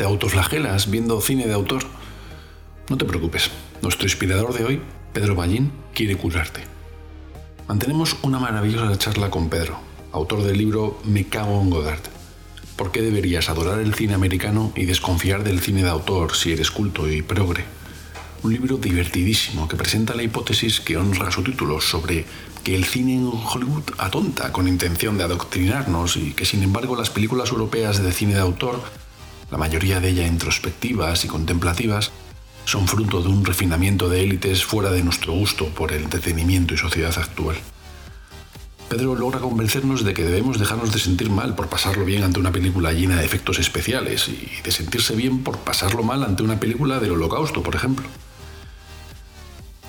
¿Te autoflagelas viendo cine de autor? No te preocupes, nuestro inspirador de hoy, Pedro Ballín, quiere curarte. Mantenemos una maravillosa charla con Pedro, autor del libro Me cago en Godard. ¿Por qué deberías adorar el cine americano y desconfiar del cine de autor si eres culto y progre? Un libro divertidísimo que presenta la hipótesis que honra su título sobre que el cine en Hollywood atonta con intención de adoctrinarnos y que sin embargo las películas europeas de cine de autor, la mayoría de ellas introspectivas y contemplativas, son fruto de un refinamiento de élites fuera de nuestro gusto por el entretenimiento y sociedad actual. Pedro logra convencernos de que debemos dejarnos de sentir mal por pasarlo bien ante una película llena de efectos especiales y de sentirse bien por pasarlo mal ante una película del holocausto, por ejemplo.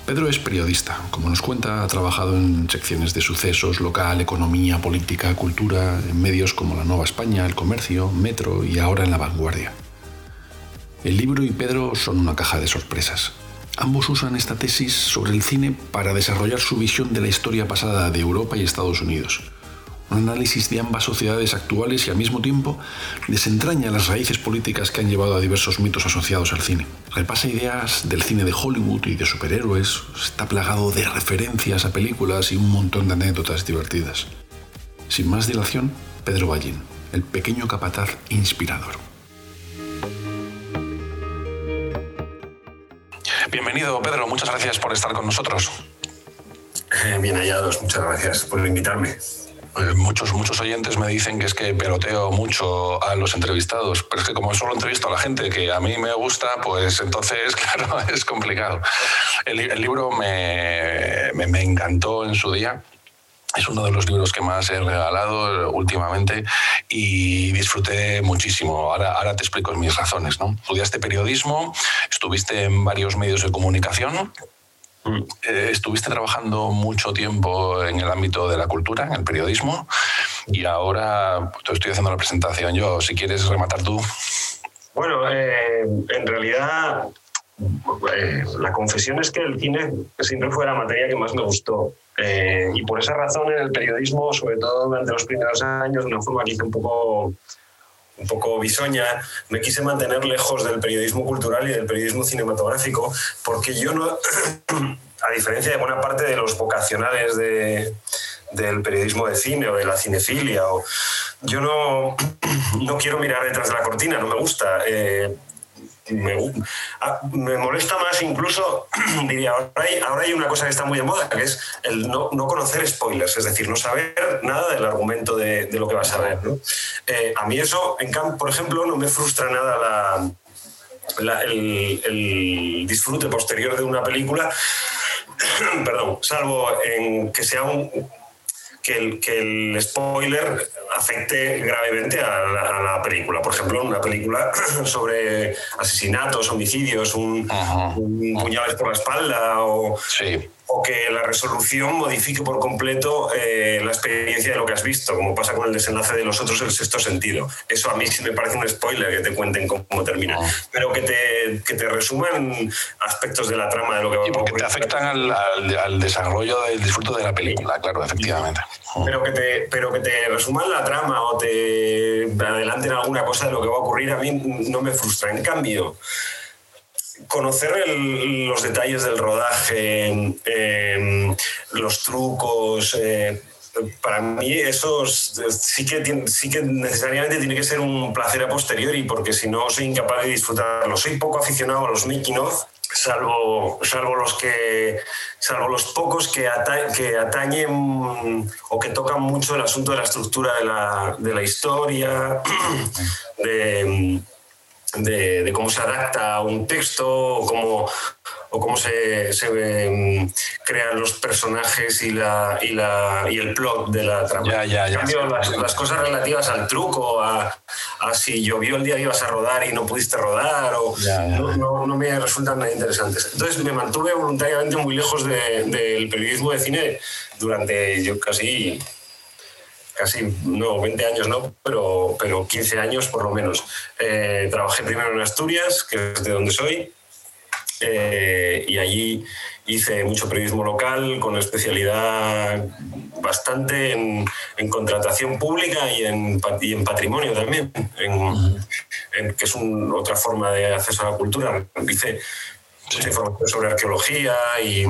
Pedro es periodista. Como nos cuenta, ha trabajado en secciones de sucesos, local, economía, política, cultura, en medios como La Nueva España, El Comercio, Metro y ahora en La Vanguardia. El libro y Pedro son una caja de sorpresas. Ambos usan esta tesis sobre el cine para desarrollar su visión de la historia pasada de Europa y Estados Unidos un análisis de ambas sociedades actuales y al mismo tiempo desentraña las raíces políticas que han llevado a diversos mitos asociados al cine. Repasa ideas del cine de Hollywood y de superhéroes, está plagado de referencias a películas y un montón de anécdotas divertidas. Sin más dilación, Pedro Ballín, el pequeño capataz inspirador. Bienvenido, Pedro, muchas gracias por estar con nosotros. Bien hallados, muchas gracias por invitarme. Eh, muchos, muchos oyentes me dicen que es que peloteo mucho a los entrevistados, pero es que como solo entrevisto a la gente que a mí me gusta, pues entonces, claro, es complicado. El, libro me, me, encantó en su día. Es uno de los libros que más he regalado últimamente y disfruté muchísimo. Ahora, ahora te explico mis razones. ¿no? Estudiaste periodismo, estuviste en varios medios de comunicación estuviste trabajando mucho tiempo en el ámbito de la cultura, en el periodismo, y ahora pues, te estoy haciendo la presentación yo. Si quieres rematar tú. Bueno, eh, en realidad eh, la confesión es que el cine siempre fue la materia que más me gustó. y por esa razón en el periodismo, sobre todo durante los primeros años, de una forma que un poco un poco bisoña, me quise mantener lejos del periodismo cultural y del periodismo cinematográfico, porque yo no, a diferencia de buena parte de los vocacionales de, del periodismo de cine o de la cinefilia, o, yo no, no quiero mirar detrás de la cortina, no me gusta. Eh, Ah, me, molesta más incluso, diría, ahora hay, una cosa que está muy de moda, que es el no, conocer spoilers, es decir, no saber nada del argumento de, lo que vas a ver. Eh, a mí eso, en por ejemplo, no me frustra nada el, el disfrute posterior de una película, perdón, salvo en que sea un que el, que el spoiler afecte gravemente a la, película. Por ejemplo, una película sobre asesinatos, homicidios, un, un puñales por la espalda o, sí o que la resolución modifique por completo eh, la experiencia de lo que has visto, como pasa con el desenlace de los otros el sexto sentido. Eso a mí sí me parece un spoiler que te cuenten cómo termina, ah. pero que te, que te resuman aspectos de la trama de lo que va a ocurrir. porque te afectan al, al, desarrollo del disfruto de la película, claro, efectivamente. Pero que, te, pero que te resuman la trama o te adelanten alguna cosa de lo que va a ocurrir, a mí no me frustra. En cambio, conocer los detalles del rodaje, em, los trucos, eh, para mí eso sí que, sí que necesariamente tiene que ser un placer a posteriori, porque si no soy incapaz de disfrutarlo. Soy poco aficionado a los making of, salvo, salvo, los, que, salvo los pocos que, atañen o que tocan mucho el asunto de la estructura de la, de la historia, de de, cómo se adapta a un texto o cómo, o cómo se, se mm, crean los personajes y, la, y, la, y el plot de la trama. Ya, ya, ya. Cambio, las, las cosas relativas al truco, a, a si llovió el día que ibas a rodar y no pudiste rodar, o no, no- no me resultan nada interesantes. Entonces me mantuve voluntariamente muy lejos de- del periodismo de cine durante yo casi, casi, no, 20 años no, pero, pero 15 años por lo menos. Eh, trabajé primero en Asturias, que es de donde soy, eh, y allí hice mucho periodismo local con especialidad bastante en, en contratación pública y en, y en patrimonio también, en- en- que es un- otra forma de acceso a la cultura. Hice mucha información sobre arqueología y,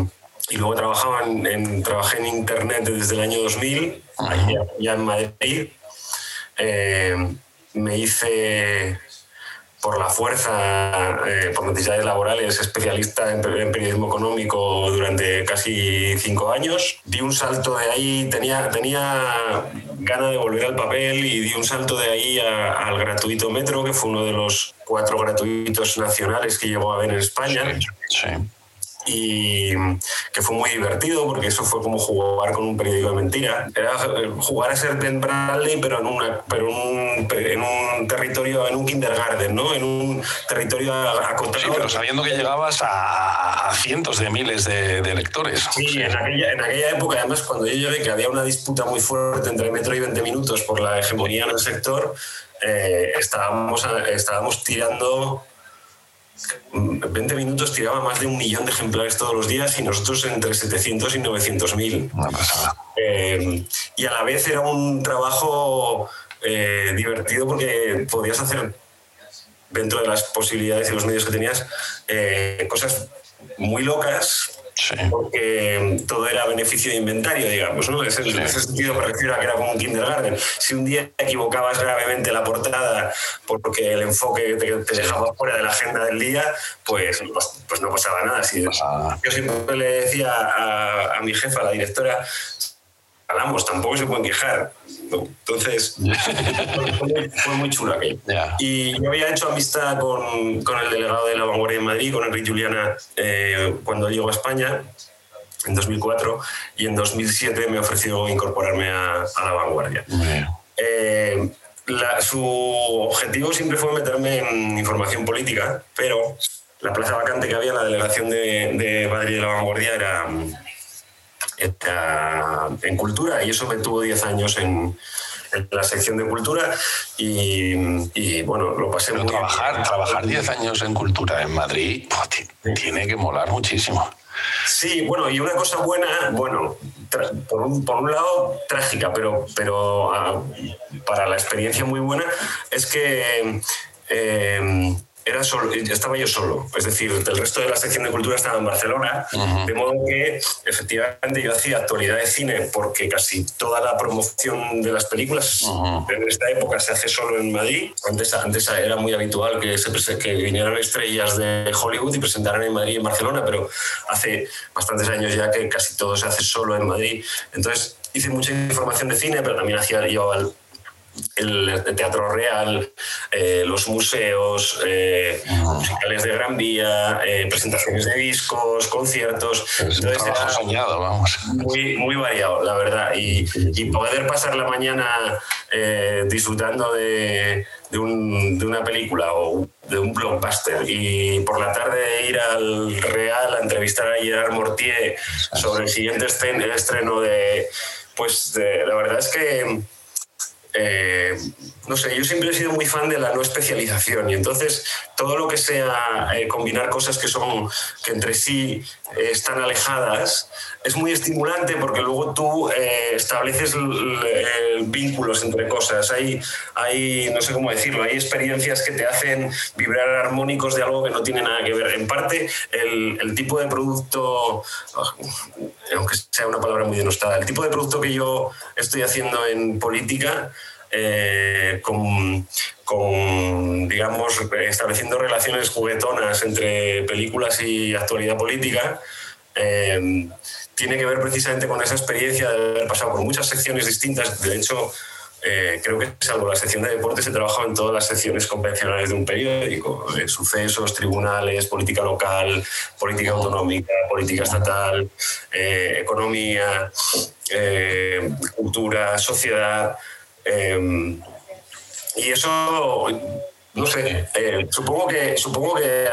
y luego trabajaba en, trabajé en Internet desde el año 2000, allí ya, ya en Madrid. Eh, me hice por la fuerza, eh, por necesidades laborales, especialista en, en periodismo económico durante casi cinco años. Di un salto de ahí, tenía, tenía ganas de volver al papel y di un salto de ahí al gratuito Metro, que fue uno de los cuatro gratuitos nacionales que llegó a haber en España Sí. Y que fue muy divertido porque eso fue como jugar con un periódico de mentira. Era eh, jugar a ser Ben Bradley, pero en, una, pero un, en un territorio, en un kindergarten, ¿no? En un territorio acotado. Sí, pero sabiendo que llegabas a, a cientos de miles de, de lectores. Sí, en aquella, en aquella época, además, cuando yo llegué, que había una disputa muy fuerte entre Metro y 20 Minutos por la hegemonía en el sector, eh, estábamos, estábamos tirando. 20 Minutos tiraba más de un millón de ejemplares todos los días y nosotros entre 700 y 900 mil. Eh, y a la vez era un trabajo eh, divertido porque podías hacer, dentro de las posibilidades y los medios que tenías, eh, cosas muy locas. Sí. Porque todo era beneficio de inventario, digamos, ¿no? Ese- En ese sentido me refiero a que era como un kindergarten. Si un día equivocabas gravemente la portada porque el enfoque te, te dejaba fuera de la agenda del día, pues, pues no pasaba nada. Yo siempre le decía a, a mi jefa, la directora, hablamos, tampoco se pueden quejar. ¿no? Entonces, fue, muy- chulo aquello. Ya. Y yo había hecho amistad con, con el delegado de la vanguardia en Madrid, con Enrique Juliana, eh, cuando llegó a España en 2004 y en 2007 me ofreció incorporarme a, a la vanguardia. Bien. Eh, la- su objetivo siempre fue meterme en información política, pero la plaza vacante que había en la delegación de, de Madrid de la Vanguardia era, era en cultura y eso me tuvo 10 años en, en la sección de cultura y, y, bueno, lo pasé Pero muy trabajar, bien. trabajar 10 años en cultura en Madrid pues, ti- tiene que molar muchísimo. Sí, bueno, y una cosa buena, bueno, por un, por un lado trágica, pero, pero ah, para la experiencia muy buena, es que eh, era solo, estaba yo solo. Es decir, el resto de la sección de cultura estaba en Barcelona, de modo que efectivamente yo hacía actualidad de cine porque casi toda la promoción de las películas Ujú. en esta época se hace solo en Madrid. Antes, antes era muy habitual que, se, que vinieran estrellas de Hollywood y presentaran en Madrid y en Barcelona, pero hace bastantes años ya que casi todo se hace solo en Madrid. Entonces hice mucha información de cine, pero también hacía yo al- el, teatro real, eh, los museos, eh, musicales de Gran Vía, eh, presentaciones de discos, conciertos. Es un Entonces era- soñado, vamos. muy, muy variado, la verdad. Y, y poder pasar la mañana disfrutando de, de un- de una película o de un blockbuster y por la tarde ir al Real a entrevistar a Gerard Mortier sobre el siguiente estreno de... Pues de- la verdad es que eh, no sé, yo siempre he sido muy fan de la no especialización y entonces todo lo que sea eh, combinar cosas que son que entre sí eh, están alejadas es muy estimulante porque luego tú eh, estableces vínculos entre cosas. Hay, hay, no sé cómo decirlo, hay experiencias que te hacen vibrar armónicos de algo que no tiene nada que ver. En parte, el, el tipo de producto, aunque sea una palabra muy denostada, el tipo de producto que yo estoy haciendo en política eh, con, con, digamos, estableciendo relaciones juguetonas entre películas y actualidad política, eh, tiene que ver precisamente con esa experiencia de haber pasado por muchas secciones distintas. De hecho, eh, creo que salvo la sección de deportes he trabajado en todas las secciones convencionales de un periódico, eh, sucesos, tribunales, política local, política autonómica, política estatal, eh, economía, cultura, sociedad. y eso no sé, eh, supongo que, supongo que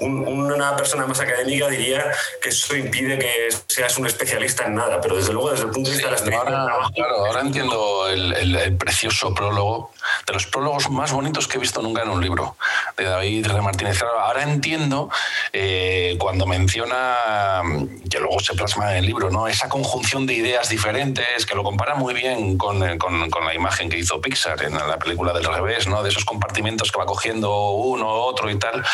una persona más académica diría que eso impide que seas un especialista en nada, pero desde luego desde el punto de vista de la experiencia... Ahora, claro, ahora entiendo el, precioso prólogo, de los prólogos más bonitos que he visto nunca en un libro, de David R. Martínez. Ahora entiendo eh, cuando menciona, que luego se plasma en el libro, ¿no? esa conjunción de ideas diferentes, que lo compara muy bien con, con, con la imagen que hizo Pixar en la película del revés, ¿no? de compartimentos que va cogiendo uno, otro y tal,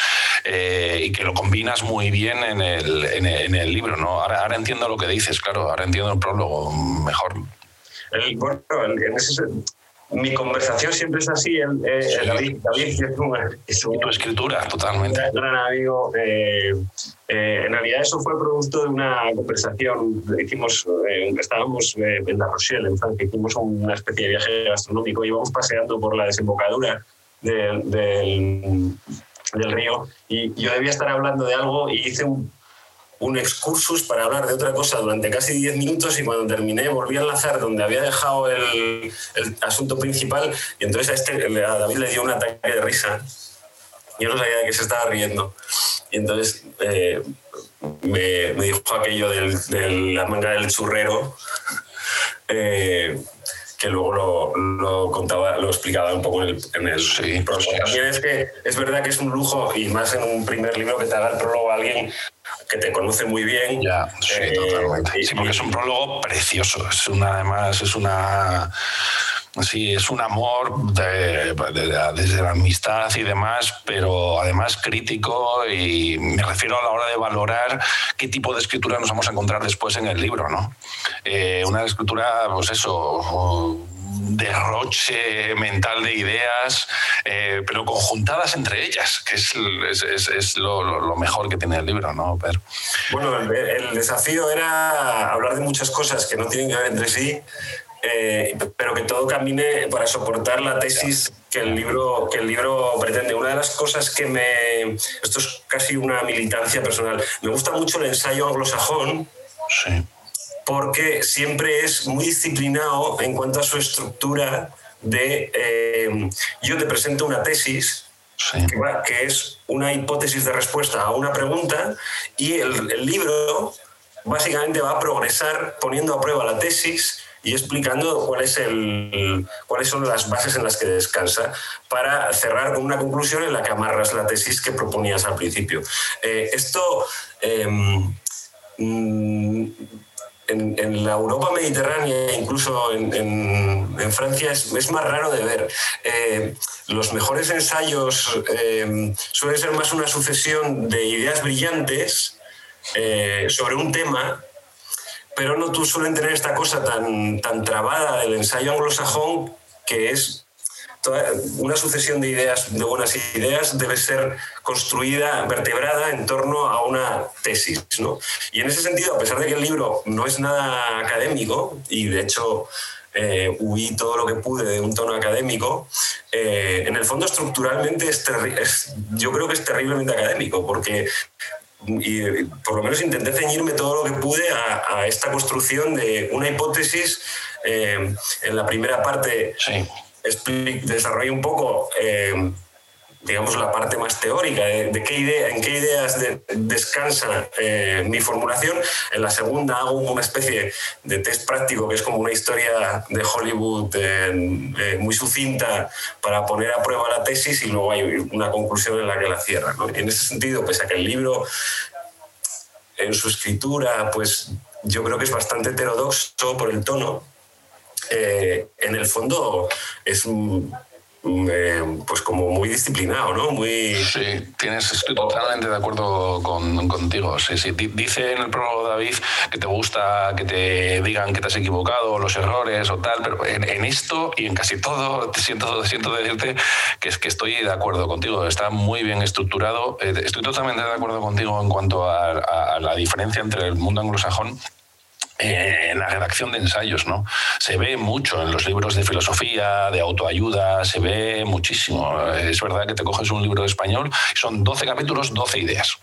eh, y que lo combinas muy bien en el, en el, libro. ¿no? Ahora, ahora, entiendo lo que dices, claro, ahora entiendo el prólogo mejor. El, bueno, en ese, mi conversación siempre es así. Eh, David, David es, un, tu escritura, totalmente. Un gran amigo. Eh, eh, en realidad eso fue producto de una conversación. Hicimos, estábamos en La Rochelle, en Francia, hicimos una especie de viaje gastronómico. Íbamos paseando por la desembocadura del, río y yo debía estar hablando de algo y hice un excursus para hablar de otra cosa durante casi 10 minutos y cuando terminé volví a enlazar donde había dejado el, asunto principal y entonces a, este, a David le dio un ataque de risa. Yo no sabía de qué se estaba riendo. Y entonces eh, me, me, dijo aquello de la manga del churrero. Eh, que luego lo, lo, contaba, lo explicaba un poco en el, en el sí, También es que es verdad que es un lujo, y más en un primer libro que te haga el prólogo a alguien que te conoce muy bien. Ya, sí, eh, totalmente. Sí, porque es un prólogo precioso. Es una, además, es una. Sí, es un amor desde la amistad y demás, pero además crítico y me refiero a la hora de valorar qué tipo de escritura nos vamos a encontrar después en el libro, ¿no? Eh, una escritura, pues eso, derroche mental de ideas, eh, pero conjuntadas entre ellas, que es, es, es lo, lo, mejor que tiene el libro, ¿no? Pero... Bueno, el, desafío era hablar de muchas cosas que no tienen que ver entre sí, eh, pero que todo camine para soportar la tesis que el libro que el libro pretende. Una de las cosas que me esto es casi una militancia personal. Me gusta mucho el ensayo anglosajón. Sí porque siempre es muy disciplinado en cuanto a su estructura de eh, yo te presento una tesis que, es una hipótesis de respuesta a una pregunta y el, libro básicamente va a progresar poniendo a prueba la tesis y explicando cuáles son las bases en las que descansa para cerrar con una conclusión en la que amarras la tesis que proponías al principio. Eh, esto em, mm, en, la Europa mediterránea, incluso en, Francia, es, más raro de ver. Eh, los mejores ensayos eh, suelen ser más una sucesión de ideas brillantes eh, sobre un tema, pero no tú suelen tener esta cosa tan, tan trabada del ensayo anglosajón que es una sucesión de ideas, de buenas ideas, debe ser construida, vertebrada en torno a una tesis. ¿no? Y en ese sentido, a pesar de que el libro no es nada académico, y de hecho eh, huí todo lo que pude de un tono académico, eh, en el fondo estructuralmente es, yo creo que es terriblemente académico, porque y por lo menos intenté ceñirme todo lo que pude a, esta construcción de una hipótesis. Eh, en la primera parte sí desarrolla un poco, eh, digamos, la parte más teórica de, qué idea, en qué ideas descansa eh, mi formulación. En la segunda hago una especie de test práctico, que es como una historia de Hollywood eh, muy sucinta para poner a prueba la tesis y luego hay una conclusión en la que la cierra. En ese sentido, pese a que el libro en su escritura, pues yo creo que es bastante heterodoxo por el tono, eh, en el fondo es eh, pues como muy disciplinado, ¿no? Muy... Sí, tienes, estoy totalmente de acuerdo con, contigo. Sí, sí. Dice en el prólogo David que te gusta que te digan que te has equivocado, los errores o tal, pero en, esto y en casi todo siento, siento decirte que es que estoy de acuerdo contigo. Está muy bien estructurado. Eh, estoy totalmente de acuerdo contigo en cuanto a la diferencia entre el mundo anglosajón eh, en la redacción de ensayos, ¿no? Se ve mucho en los libros de filosofía, de autoayuda, se ve muchísimo. Es verdad que te coges un libro de español, son 12 capítulos, 12 ideas.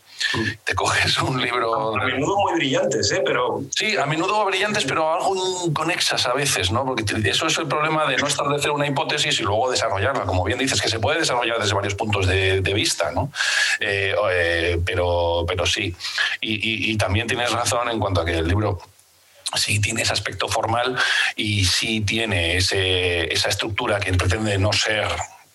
Te coges un libro. A menudo muy brillantes, ¿eh? Pero. Sí, a menudo brillantes, pero algo inconexas a veces, ¿no? Porque eso es el problema de no establecer una hipótesis y luego desarrollarla. Como bien dices, que se puede desarrollar desde varios puntos de, vista, ¿no? Eh, eh, pero, pero sí. Y, también tienes razón en cuanto a que el libro sí tiene ese aspecto formal y sí tiene esa estructura que pretende no ser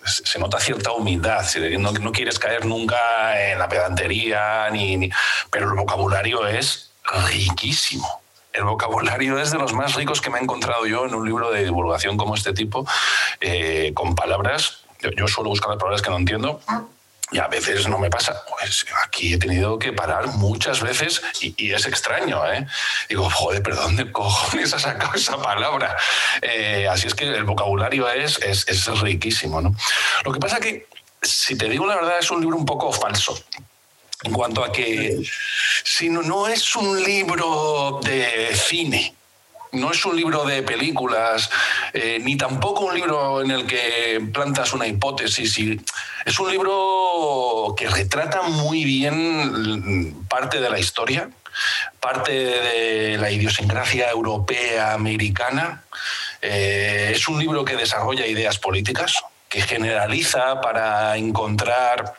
se nota cierta humildad, no, no quieres caer nunca en la pedantería, ni, pero el vocabulario es riquísimo. El vocabulario es de los más ricos que me he encontrado yo en un libro de divulgación como este tipo, eh, con palabras. Yo, suelo buscar las palabras que no entiendo y a veces no me pasa. Pues aquí he tenido que parar muchas veces y, es extraño, ¿eh? Digo, joder, pero ¿dónde cojones ha sacado esa palabra? Eh, así es que el vocabulario es, es, es, riquísimo, ¿no? Lo que pasa que, si te digo la verdad, es un libro un poco falso. En cuanto a que si no, no es un libro de cine, no es un libro de películas, eh, ni tampoco un libro en el que plantas una hipótesis. Es un libro que retrata muy bien parte de la historia, parte de la idiosincrasia europea, americana. Eh, es un libro que desarrolla ideas políticas, que generaliza para encontrar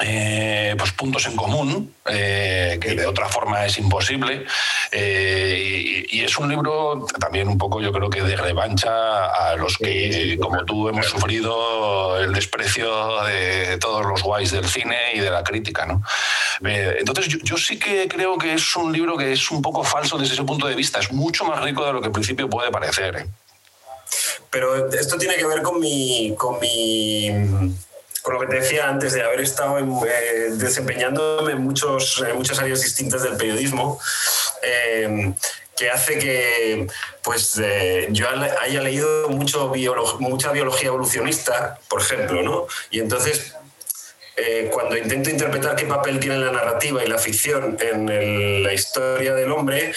eh, pues puntos en común, eh, que de otra forma es imposible. Eh, y, es un libro también un poco, yo creo que de revancha a los que, como tú, hemos sufrido el desprecio de todos los guays del cine y de la crítica. ¿no? entonces, yo, sí que creo que es un libro que es un poco falso desde ese punto de vista. Es mucho más rico de lo que al principio puede parecer. Pero esto tiene que ver con mi, con mi con lo que te decía antes de haber estado eh, desempeñándome en, muchos, muchas áreas distintas del periodismo, eh, que hace que pues, eh, yo haya leído mucho mucha biología evolucionista, por ejemplo, ¿no? Y entonces cuando intento interpretar qué papel tiene la narrativa y la ficción en la historia del hombre,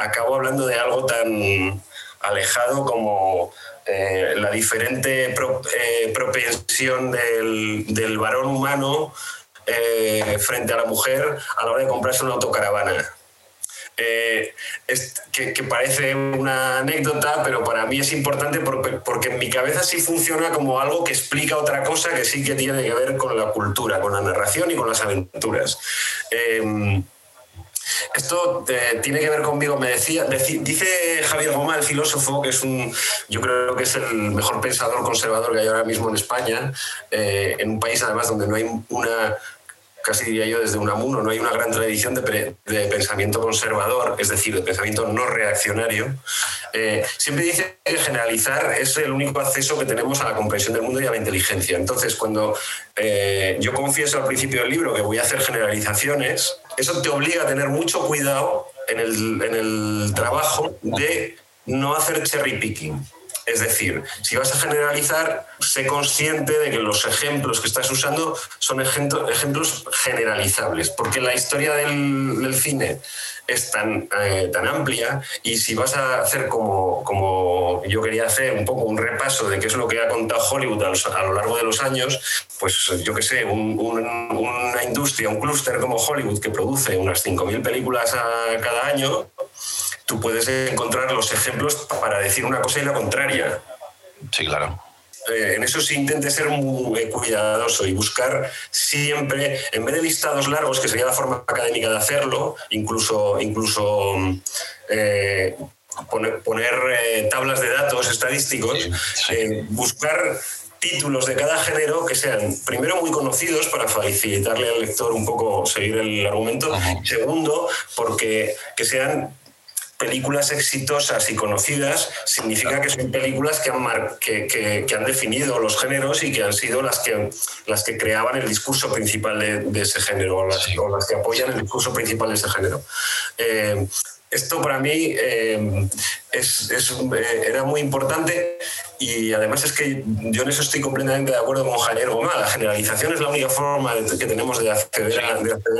acabo hablando de algo tan alejado como eh, la diferente eh, propensión del, varón humano eh, frente a la mujer a la hora de comprarse una autocaravana. que, parece una anécdota, pero para mí es importante porque, porque, en mi cabeza sí funciona como algo que explica otra cosa que sí que tiene que ver con la cultura, con la narración y con las aventuras. Esto eh, tiene que ver conmigo, me decía, dice Javier Goma, el filósofo, que es un, yo creo que es el mejor pensador conservador que hay ahora mismo en España, eh, en un país además donde no hay una casi diría yo desde Unamuno, no hay una gran tradición de, pensamiento conservador, es decir, de pensamiento no reaccionario, eh, siempre dice que generalizar es el único acceso que tenemos a la comprensión del mundo y a la inteligencia. Entonces, cuando eh, yo confieso al principio del libro que voy a hacer generalizaciones, eso te obliga a tener mucho cuidado en el, en el trabajo de no hacer cherry picking. Es decir, si vas a generalizar, sé consciente de que los ejemplos que estás usando son ejemplos generalizables, porque la historia del, cine es tan, eh, tan amplia y si vas a hacer como, como yo quería hacer, un poco un repaso de qué es lo que ha contado Hollywood a, lo largo de los años, pues yo qué sé, una industria, un clúster como Hollywood que produce unas 5.000 películas a cada año, tú puedes encontrar los ejemplos para decir una cosa y la contraria. Sí, claro. Eh, en eso sí intente ser muy cuidadoso y buscar siempre, en vez de listados largos, que sería la forma académica de hacerlo, incluso, incluso eh, poner, eh, tablas de datos estadísticos, buscar títulos de cada género que sean, primero, muy conocidos para facilitarle al lector un poco seguir el argumento, segundo, porque que sean películas exitosas y conocidas significa que son películas que han, que, han definido los géneros y que han sido las que, las que creaban el discurso principal de, ese género o las, que apoyan el discurso principal de ese género. Eh, esto para mí eh, es, eh, era muy importante y además es que yo en eso estoy completamente de acuerdo con Javier Gomá. La generalización es la única forma que tenemos de acceder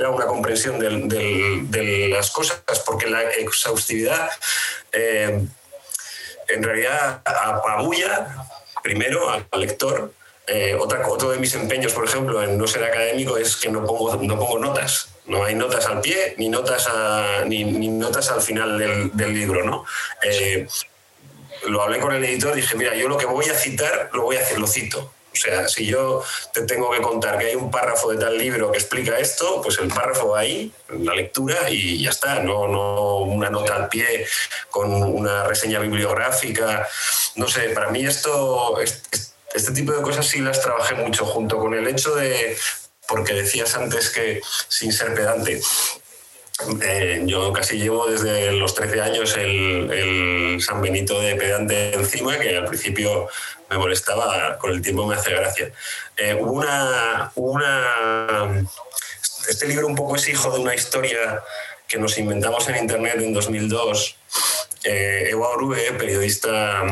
a, una comprensión de, las cosas, porque la exhaustividad eh, en realidad apabulla primero al lector. otra, otro de mis empeños, por ejemplo, en no ser académico es que no pongo, no pongo notas. No hay notas al pie ni notas, ni, notas al final del, libro, ¿no? Eh, lo hablé con el editor y dije, mira, yo lo que voy a citar, lo voy a hacer, lo cito. O sea, si yo te tengo que contar que hay un párrafo de tal libro que explica esto, pues el párrafo ahí, la lectura y ya está. No, no una nota al pie con una reseña bibliográfica. No sé, para mí esto, este tipo de cosas sí las trabajé mucho junto con el hecho de porque decías antes que sin ser pedante. Eh, yo casi llevo desde los 13 años el, San Benito de pedante encima, que al principio me molestaba, con el tiempo me hace gracia. Eh, una, una, este libro un poco es hijo de una historia que nos inventamos en Internet en 2002. Eh, Eva Orue, periodista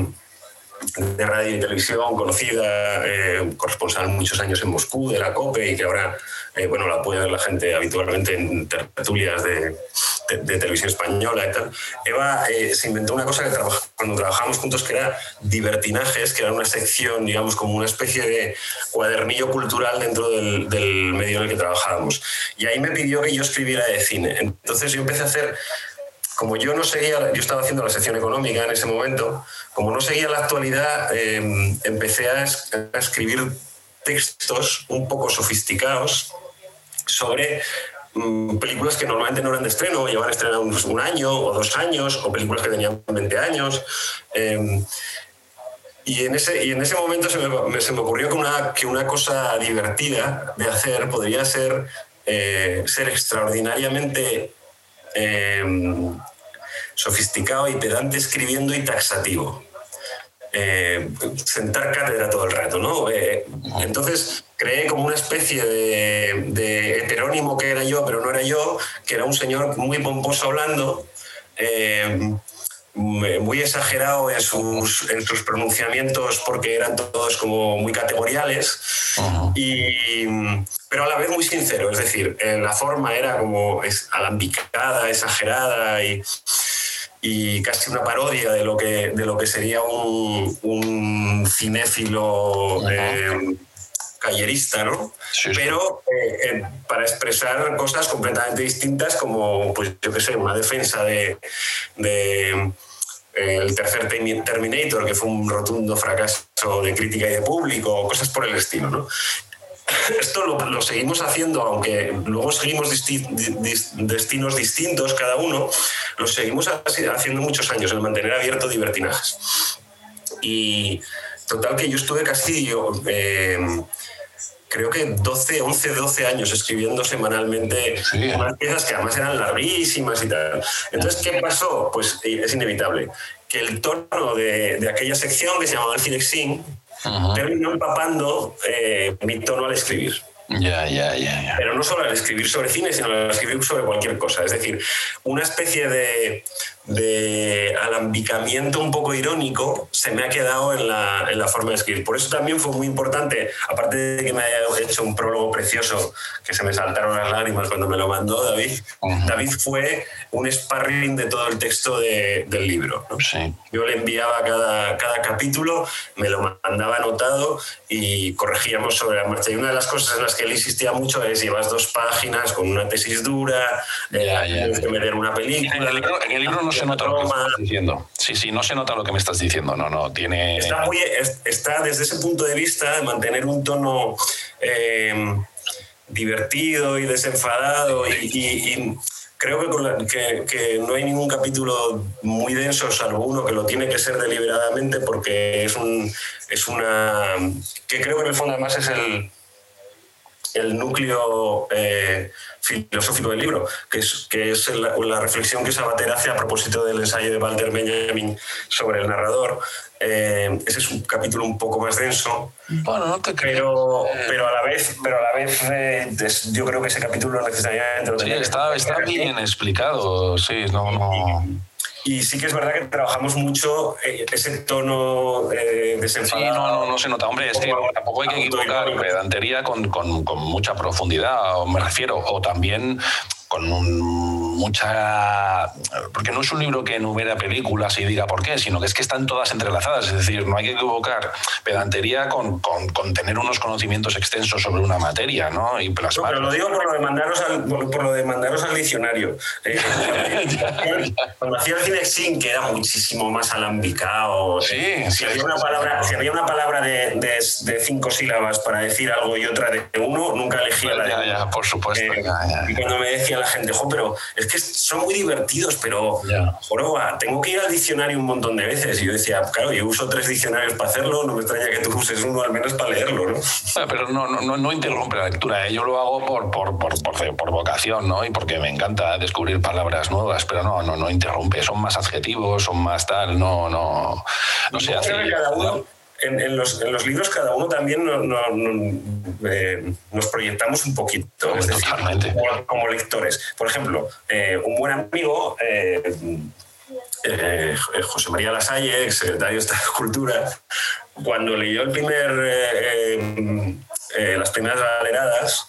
de radio y televisión, conocida, eh, corresponsal muchos años en Moscú de la COPE y que ahora eh, bueno, la puede ver la gente habitualmente en tertulias de, de, televisión española y tal. Eva eh, se inventó una cosa que cuando trabajamos juntos que era divertinajes, que era una sección, digamos, como una especie de cuadernillo cultural dentro del, del medio en el que trabajábamos. Y ahí me pidió que yo escribiera de cine. Entonces yo empecé a hacer como yo no seguía, yo estaba haciendo la sección económica en ese momento, como no seguía la actualidad, em, empecé a, escribir textos un poco sofisticados sobre mm, películas que normalmente no eran de estreno, llevan estrenados un año o dos años, o películas que tenían 20 años. Em, y en, ese, y en ese momento se me, se me ocurrió que una, que una cosa divertida de hacer podría ser eh, ser extraordinariamente Em, sofisticado y pedante escribiendo y taxativo. Eh, sentar cátedra todo el rato, ¿no? Eh, entonces creé como una especie de, heterónimo que era yo, pero no era yo, que era un señor muy pomposo hablando, em, muy exagerado en sus, en sus pronunciamientos porque eran todos como muy categoriales, y, pero a la vez muy sincero, es decir, la forma era como es alambicada, exagerada y, y casi una parodia de lo que, de lo que sería un, un cinéfilo eh, callerista, ¿no? Pero eh, para expresar cosas completamente distintas como, pues yo qué sé, una defensa de el tercer Terminator, que fue un rotundo fracaso de crítica y de público, cosas por el estilo. ¿no? Esto lo, seguimos haciendo, aunque luego seguimos destinos distintos cada uno, lo seguimos haciendo muchos años, el mantener abierto divertinajes. Y total que yo estuve casi... Eh, creo que 12, 11, 12 años escribiendo semanalmente unas piezas que además eran larguísimas y tal. Entonces, ¿qué pasó? Pues eh, es inevitable. Que el tono de, de aquella sección que se llamaba el Cinexin terminó empapando eh, mi tono al escribir. Ya, ya, ya, Pero no solo al escribir sobre cine, sino al escribir sobre cualquier cosa. Es decir, una especie de, de alambicamiento un poco irónico se me ha quedado en la, en la, forma de escribir. Por eso también fue muy importante, aparte de que me haya hecho un prólogo precioso, que se me saltaron las lágrimas cuando me lo mandó David, David fue un sparring de todo el texto de, del libro. Yo le enviaba cada, cada capítulo, me lo mandaba anotado y corregíamos sobre la marcha. Y una de las cosas en las que él insistía mucho es llevas dos páginas con una tesis dura, eh, tienes que meter una película. En el libro, no se nota lo que me estás diciendo. Sí, sí, no se nota lo que me estás diciendo. No, no, tiene. Está, muy, está desde ese punto de vista, de mantener un tono eh, divertido y desenfadado y, creo que, que, no hay ningún capítulo muy denso, salvo uno que lo tiene que ser deliberadamente porque es, un, es una... que creo que en el fondo además es el, el núcleo eh, filosófico del libro, que es, que es la, reflexión que Sabater hace a propósito del ensayo de Walter Benjamin sobre el narrador. Eh, ese es un capítulo un poco más denso. Bueno, no te. Pero, pero a la vez, pero a la vez eh, yo creo que ese capítulo necesariamente sí, está, está bien explicado, sí, no, no. Y sí que es verdad que trabajamos mucho eh, ese tono eh, desenfadado. Sí, no, no, no se nota. Hombre, es que tampoco hay que equivocar pedantería con, con, con mucha profundidad, me refiero, o también con mucha... Porque no es un libro que enumera películas y diga por qué, sino que es que están todas entrelazadas. Es decir, no hay que equivocar pedantería con, con, tener unos conocimientos extensos sobre una materia, ¿no? Y plasmar. pero lo digo por lo de mandaros al, por, lo de mandaros al diccionario. Eh, cuando hacía el cine que era muchísimo más alambicado. Sí, si, había una palabra, si había una palabra de, de, cinco sílabas para decir algo y otra de uno, nunca elegía la de ya, ya, por supuesto. Eh, y cuando me decía la gente, pero es que son muy divertidos, pero tengo que ir al diccionario un montón de veces. Y yo decía, claro, yo uso tres diccionarios para hacerlo, no me extraña que tú uses uno al menos para leerlo, ¿no? Ah, pero no, no, no interrumpe la lectura, ¿eh? yo lo hago por, por, por, por, vocación, ¿no? Y porque me encanta descubrir palabras nuevas, pero no, no, no interrumpe, son más adjetivos, son más tal, no, no, no se hace en, los, libros cada uno también eh, nos proyectamos un poquito, como, lectores. Por ejemplo, eh, un buen amigo, eh, José María Lasalle, secretario de Estado de Cultura, cuando leyó el primer, las primeras galeradas,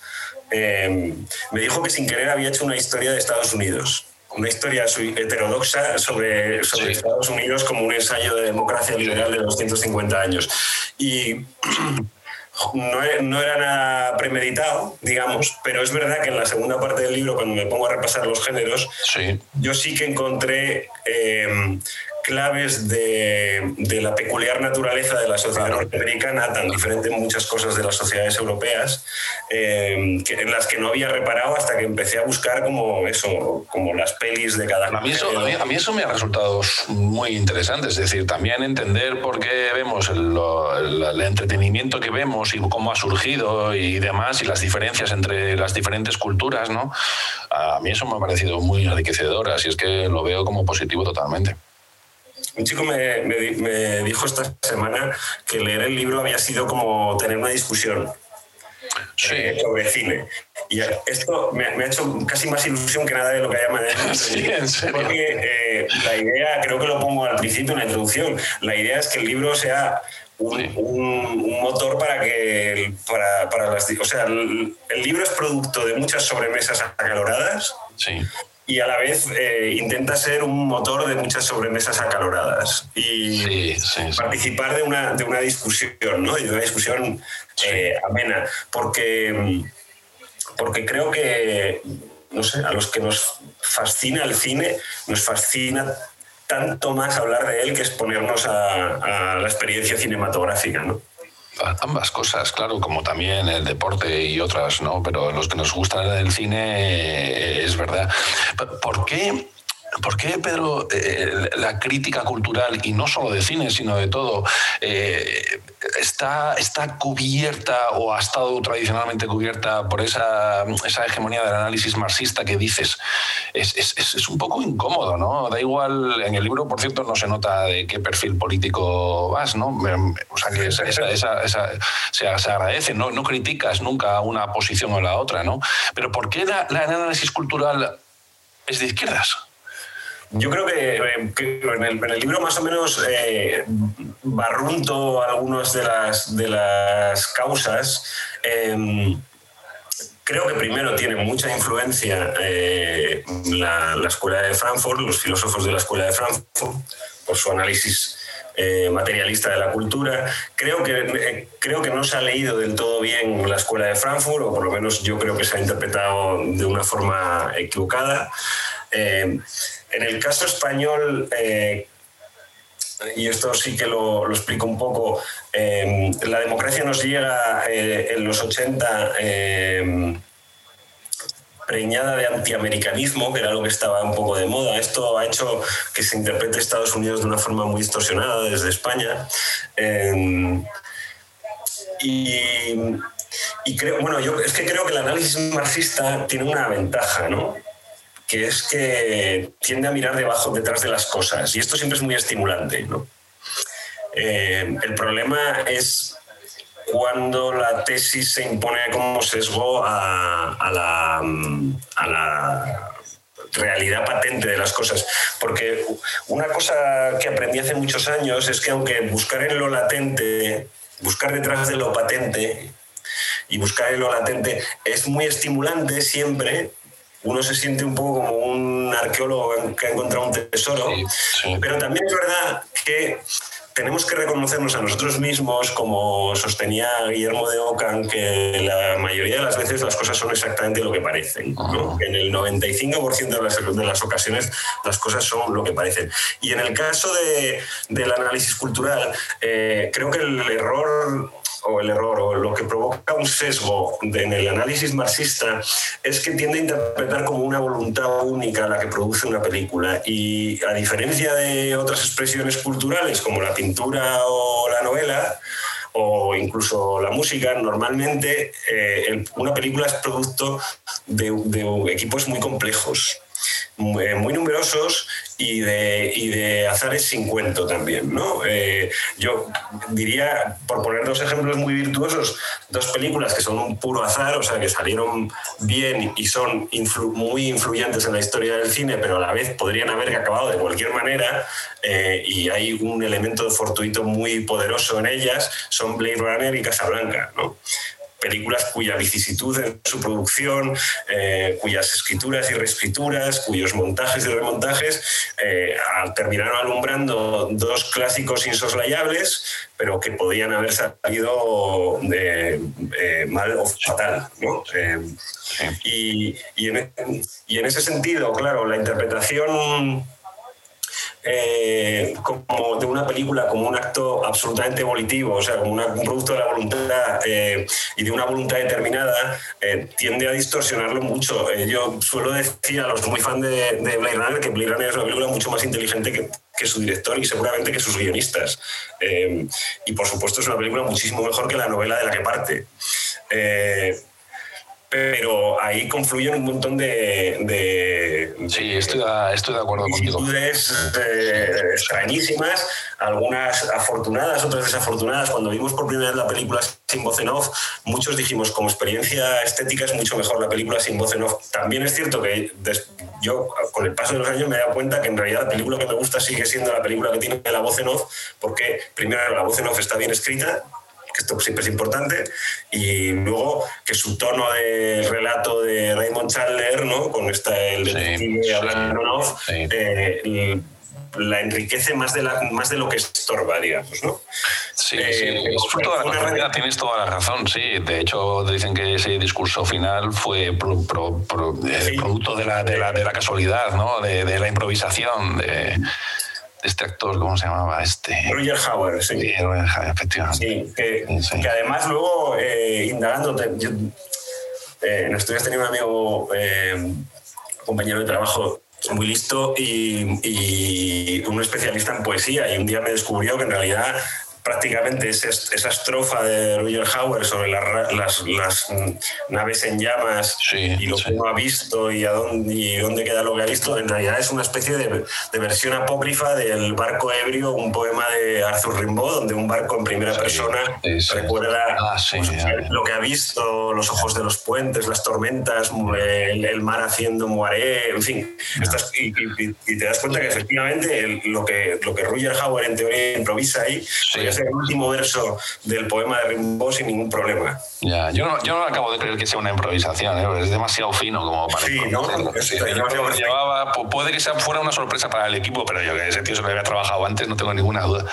me dijo que sin querer había hecho una historia de Estados Unidos una historia heterodoxa sobre, sobre Estados Unidos como un ensayo de democracia liberal de 250 años. Y no, era nada premeditado, digamos, pero es verdad que en la segunda parte del libro, cuando me pongo a repasar los géneros, yo sí que encontré eh, claves de, de, la peculiar naturaleza de la sociedad norteamericana, tan diferente en muchas cosas de las sociedades europeas, eh, que, en las que no había reparado hasta que empecé a buscar como eso, como las pelis de cada... A mí, eso, a, mí, eso me ha resultado muy interesante, es decir, también entender por qué vemos el, el, entretenimiento que vemos y cómo ha surgido y demás, y las diferencias entre las diferentes culturas, ¿no? A mí eso me ha parecido muy enriquecedor, así es que lo veo como positivo totalmente. Un chico me, me, dijo esta semana que leer el libro había sido como tener una discusión eh, sobre cine. Y esto me, ha hecho casi más ilusión que nada de lo que haya mandado. Sí. Porque eh, la idea, creo que lo pongo al principio en la introducción, la idea es que el libro sea un, un, motor para que para, para las o sea el, el, libro es producto de muchas sobremesas acaloradas sí y a la vez eh, intenta ser un motor de muchas sobremesas acaloradas y participar de una, de una discusión, ¿no? de una discusión eh, amena, porque, porque creo que, no sé, a los que nos fascina el cine, nos fascina tanto más hablar de él que exponernos a, a la experiencia cinematográfica, ¿no? ambas cosas, claro, como también el deporte y otras, ¿no? Pero los que nos gusta el cine eh, es verdad. ¿Por qué ¿Por qué, Pedro, eh, la crítica cultural, y no solo de cine, sino de todo, eh, está, está cubierta o ha estado tradicionalmente cubierta por esa, esa hegemonía del análisis marxista que dices? Es, es, es, un poco incómodo, ¿no? Da igual, en el libro, por cierto, no se nota de qué perfil político vas, ¿no? O sea, que esa, esa, se, agradece, ¿no? no criticas nunca una posición o la otra, ¿no? Pero ¿por qué el análisis cultural es de izquierdas? Yo creo que, eh, en, el, libro más o menos eh, barrunto algunas de las, causas. Em, creo que primero tiene mucha influencia eh, la, Escuela de Frankfurt, los filósofos de la Escuela de Frankfurt, por su análisis materialista de la cultura. Creo que, creo que no se ha leído del todo bien la Escuela de Frankfurt, o por lo menos yo creo que se ha interpretado de una forma equivocada. Em, en el caso español, eh, y esto sí que lo, explico un poco, la democracia nos llega eh, en los 80 em, preñada de antiamericanismo, que era lo que estaba un poco de moda. Esto ha hecho que se interprete Estados Unidos de una forma muy distorsionada desde España. Em, y creo, bueno, yo es que creo que el análisis marxista tiene una ventaja, ¿no? Que es que tiende a mirar debajo, detrás de las cosas. Y esto siempre es muy estimulante, ¿no? Eh, el problema es cuando la tesis se impone como sesgo a, la, a la realidad patente de las cosas. Porque una cosa que aprendí hace muchos años es que aunque buscar en lo latente, buscar detrás de lo patente y buscar en lo latente es muy estimulante siempre, uno se siente un poco como un arqueólogo que ha encontrado un tesoro, pero también es verdad que tenemos que reconocernos a nosotros mismos, como sostenía Guillermo de Ockham, que la mayoría de las veces las cosas son exactamente lo que parecen. En el 95% de las, de las, ocasiones las cosas son lo que parecen. Y en el caso de, del análisis cultural, eh, creo que el error o el error o lo que provoca un sesgo en el análisis marxista es que tiende a interpretar como una voluntad única la que produce una película. Y a diferencia de otras expresiones culturales como la pintura o la novela, o incluso la música, normalmente eh, una película es producto de, de equipos muy complejos muy, numerosos y de, y de, azares sin cuento también. ¿no? Eh, yo diría, por poner dos ejemplos muy virtuosos, dos películas que son un puro azar, o sea, que salieron bien y son muy influyentes en la historia del cine, pero a la vez podrían haber acabado de cualquier manera, eh, y hay un elemento fortuito muy poderoso en ellas, son Blade Runner y Casablanca. ¿no? Películas cuya vicisitud en su producción, eh, cuyas escrituras y reescrituras, cuyos montajes y remontajes eh, terminaron alumbrando dos clásicos insoslayables, pero que podían haber salido de, eh, mal o fatal. y, en, y en ese sentido, claro, la interpretación eh, como de una película como un acto absolutamente volitivo, o sea, como un producto de la voluntad eh, y de una voluntad determinada, eh, tiende a distorsionarlo mucho. yo suelo decir a los muy fan de, de, Blade Runner que Blade Runner es una película mucho más inteligente que, que su director y seguramente que sus guionistas. y por supuesto es una película muchísimo mejor que la novela de la que parte pero ahí confluyen un montón de... sí, estoy de, estoy de acuerdo contigo. Eh, extrañísimas, algunas afortunadas, otras desafortunadas. Cuando vimos por primera vez la película sin voz en off, muchos dijimos, como experiencia estética es mucho mejor la película sin voz en off. También es cierto que yo, con el paso de los años, me he dado cuenta que en realidad la película que me gusta sigue siendo la película que tiene la voz en off, porque primero la voz en off está bien escrita, que esto siempre es importante, y luego que su tono de relato de Raymond Chandler, ¿no? con esta, el detective hablando en off, eh, la enriquece más de, la, más de lo que estorba, digamos, ¿no? Sí, eh, sí. De la realidad, tienes toda la razón, sí. De hecho, dicen que ese discurso final fue eh, producto de la, de, la, de la, casualidad, ¿no? De, de la improvisación, de este actor, ¿cómo se llamaba? Este... Roger Howard, sí. Sí, Roger Howard, efectivamente. Sí, que, además luego, eh, indagando, eh, en estudios tenía un amigo, eh, compañero de trabajo muy listo y, y, un especialista en poesía y un día me descubrió que en realidad prácticamente esa, esa estrofa de Roger Howard sobre las, las, naves en llamas y lo que uno ha visto y, a dónde, y dónde queda lo que ha visto, en realidad es una especie de, de versión apócrifa del Barco Ebrio, un poema de Arthur Rimbaud, donde un barco en primera persona recuerda ah, pues, lo que ha visto, los ojos de los puentes, las tormentas, el, mar haciendo moaré, en fin. y, te das cuenta que efectivamente lo, que, lo que Roger Howard en teoría improvisa ahí el último verso del poema de Rimbaud sin ningún problema. Ya, yo no, yo no acabo de creer que sea una improvisación, ¿eh? es demasiado fino como para... Sí, ¿no? llevaba, puede que sea, fuera una sorpresa para el equipo, pero yo que ese tío se lo había trabajado antes, no tengo ninguna duda.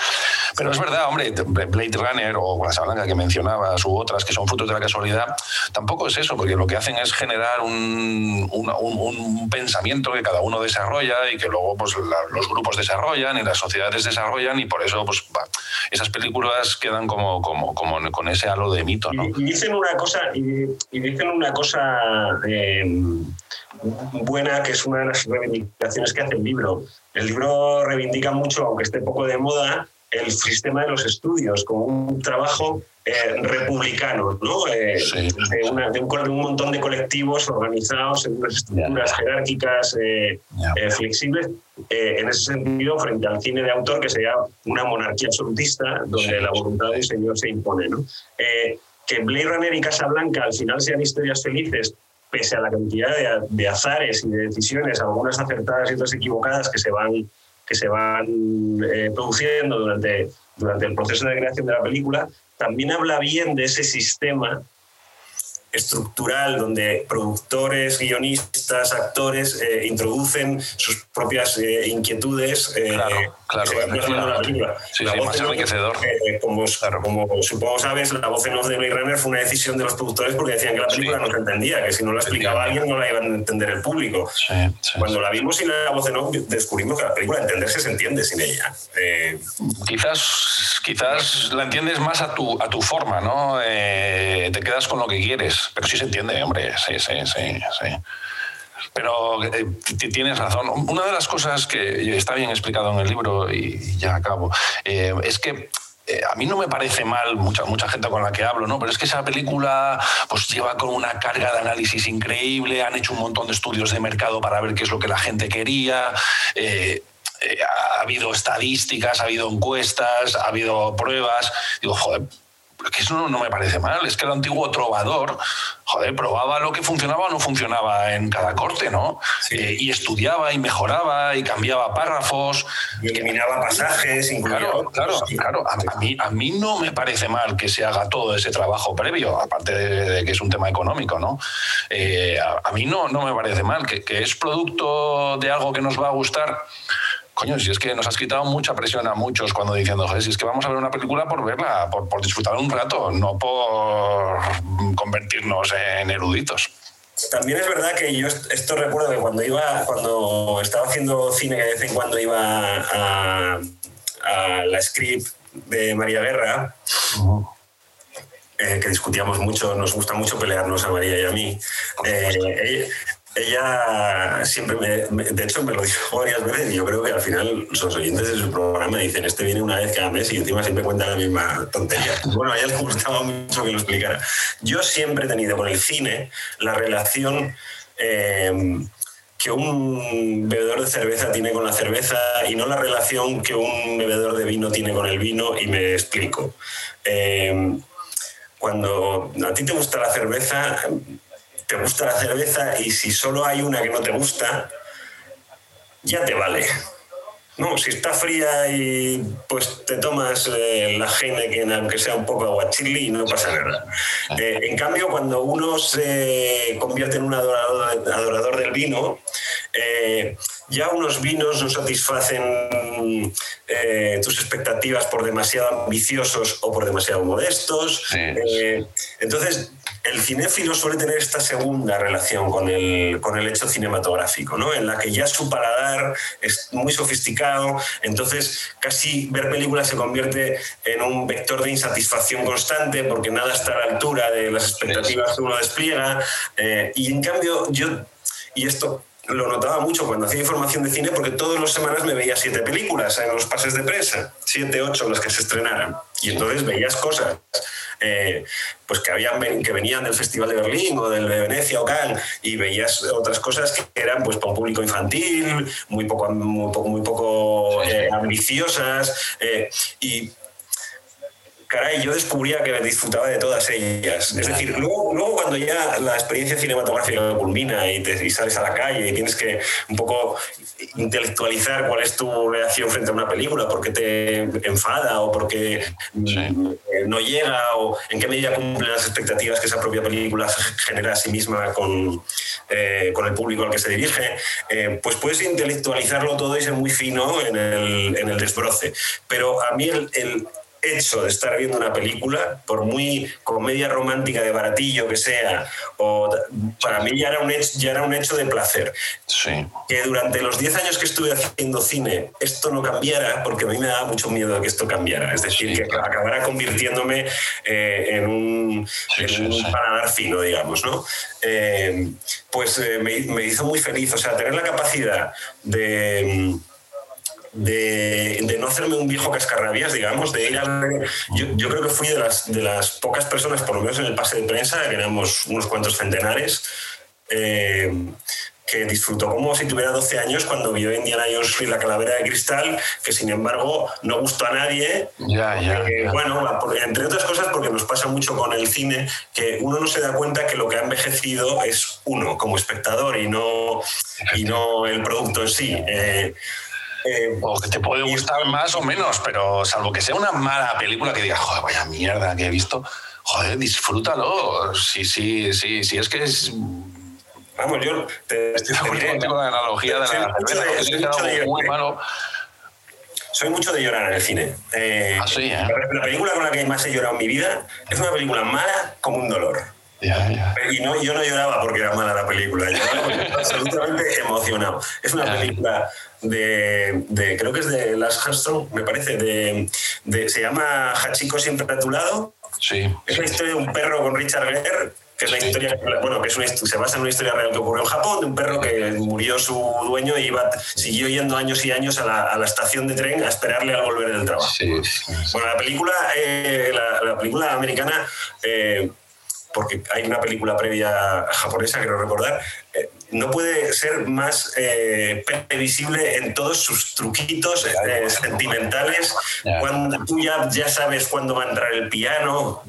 Pero es verdad, hombre, Blade Runner o Casablanca que mencionabas u otras que son frutos de la casualidad, tampoco es eso, porque lo que hacen es generar un, un, un, pensamiento que cada uno desarrolla y que luego pues, los grupos desarrollan y las sociedades desarrollan y por eso pues, esas películas quedan como, como, como con ese halo de mito. ¿no? Y, dicen una cosa, y, dicen una cosa eh, buena que es una de las reivindicaciones que hace el libro. El libro reivindica mucho, aunque esté poco de moda, el sistema de los estudios como un trabajo eh, republicano, ¿no? Eh, de, un, montón de colectivos organizados en unas estructuras jerárquicas eh, flexibles. en ese sentido, frente al cine de autor, que sería una monarquía absolutista, donde la voluntad del señor se impone. ¿no? que Blade Runner y Casablanca al final sean historias felices, pese a la cantidad de, de azares y de decisiones, algunas acertadas y otras equivocadas, que se van que se van eh, produciendo durante, durante el proceso de creación de la película, también habla bien de ese sistema estructural donde productores, guionistas, actores eh, introducen sus propias eh, inquietudes. Eh, claro, claro. La sí, más enriquecedor. como, como, supongo sabes, la voz en off de Blade Runner fue una decisión de los productores porque decían que la película no se entendía, que si no la explicaba alguien no la iba a entender el público. Cuando la vimos sin la voz en off descubrimos que la película entenderse se entiende sin ella. quizás, quizás la entiendes más a tu, a tu forma, ¿no? te quedas con lo que quieres pero sí se entiende, hombre, sí, sí, sí, sí. Pero eh, tienes razón. Una de las cosas que está bien explicado en el libro, y ya acabo, eh, es que eh, a mí no me parece mal, mucha, mucha gente con la que hablo, ¿no? Pero es que esa película pues, lleva con una carga de análisis increíble, han hecho un montón de estudios de mercado para ver qué es lo que la gente quería. ha habido estadísticas, ha habido encuestas, ha habido pruebas. Digo, joder, que eso no, me parece mal. Es que el antiguo trovador, joder, probaba lo que funcionaba o no funcionaba en cada corte, ¿no? Eh, y estudiaba y mejoraba y cambiaba párrafos. Y eliminaba pasajes, Claro, claro, claro. A, mí, a mí no me parece mal que se haga todo ese trabajo previo, aparte de, que es un tema económico, ¿no? Eh, a, mí no, no me parece mal. Que, que es producto de algo que nos va a gustar coño, si es que nos has quitado mucha presión a muchos cuando diciendo, joder, si es que vamos a ver una película por verla, por, por disfrutar un rato, no por convertirnos en eruditos. También es verdad que yo esto recuerdo que cuando iba, cuando estaba haciendo cine, que de vez en cuando iba a, la script de María Guerra, eh, que discutíamos mucho, nos gusta mucho pelearnos a María y a mí. Eh, ella siempre me, de hecho me lo dijo varias veces y yo creo que al final los oyentes de su programa dicen este viene una vez cada mes y encima siempre cuenta la misma tontería. Bueno, a ella le gustaba mucho que lo explicara. Yo siempre he tenido con el cine la relación em, que un bebedor de cerveza tiene con la cerveza y no la relación que un bebedor de vino tiene con el vino y me explico. Em, cuando a ti te gusta la cerveza, te gusta la cerveza y si solo hay una que no te gusta, ya te vale. No, si está fría y pues te tomas eh, la Heineken, aunque sea un poco aguachili, no pasa nada. Eh, en cambio, cuando uno se convierte en un adorador, adorador del vino, eh, ya unos vinos no satisfacen tus expectativas por demasiado ambiciosos o por demasiado modestos. entonces, el cinéfilo suele tener esta segunda relación con el, con el hecho cinematográfico, ¿no? en la que ya su paladar es muy sofisticado, entonces casi ver películas se convierte en un vector de insatisfacción constante porque nada está a la altura de las expectativas que uno despliega. Eh, y en cambio, yo, y esto lo notaba mucho cuando hacía información de cine porque todas las semanas me veía siete películas en los pases de prensa, siete, ocho las que se estrenaran. Y entonces veías cosas eh, pues que, habían, que venían del Festival de Berlín o del de Venecia o Cannes y veías otras cosas que eran pues para un público infantil, muy poco, muy poco, muy poco eh, ambiciosas eh, y caray, yo descubría que disfrutaba de todas ellas. Es decir, luego, luego cuando ya la experiencia cinematográfica culmina y, te, y, sales a la calle y tienes que un poco intelectualizar cuál es tu reacción frente a una película, por qué te enfada o por qué mm, no llega o en qué medida cumple las expectativas que esa propia película genera a sí misma con, eh, con el público al que se dirige, eh, pues puedes intelectualizarlo todo y ser muy fino en el, en el desbroce. Pero a mí el hecho de estar viendo una película, por muy comedia romántica de baratillo que sea, o para mí ya era un hecho, ya era un hecho de placer. Que durante los 10 años que estuve haciendo cine esto no cambiara, porque a mí me daba mucho miedo que esto cambiara. Es decir, que acabara convirtiéndome eh, en un, en paladar fino, digamos, ¿no? Eh, pues eh, me, me hizo muy feliz. O sea, tener la capacidad de de, no hacerme un viejo cascarrabias, digamos, de ir a ver. Yo, creo que fui de las, de las pocas personas, por lo menos en el pase de prensa, que éramos unos cuantos centenares, eh, que disfrutó como si tuviera 12 años cuando vio Indiana Jones y la calavera de cristal, que sin embargo no gustó a nadie. Ya, ya, Bueno, entre otras cosas porque nos pasa mucho con el cine, que uno no se da cuenta que lo que ha envejecido es uno como espectador y no, y no el producto en sí. Eh, eh, o que te puede gustar más o menos, pero salvo que sea una mala película que digas, joder, vaya mierda que he visto, joder, disfrútalo. Sí, sí, sí, sí, es que es Vamos, yo te, estoy contigo la analogía de la cerveza, muy malo. Soy mucho de llorar en el cine. Eh, ah, sí, ¿eh? La película con la que más he llorado en mi vida es una película mala como un dolor. Ya, ya. Y no, yo no lloraba porque era mala la película, yo estaba absolutamente emocionado. Es una película de, de, creo que es de Lars Armstrong, me parece, de, de, se llama Hachiko siempre a tu lado. Sí. Es la historia de un perro con Richard Gere que es la historia, bueno, que se basa en una historia real que ocurrió en Japón, de un perro que murió su dueño y iba, siguió yendo años y años a la, a la estación de tren a esperarle al volver del trabajo. Bueno, la película, eh, la, película americana, eh, porque hay una película previa japonesa, quiero recordar, eh, no puede ser más eh, previsible en todos sus truquitos eh, sentimentales, cuando tú ya, ya sabes cuándo va a entrar el piano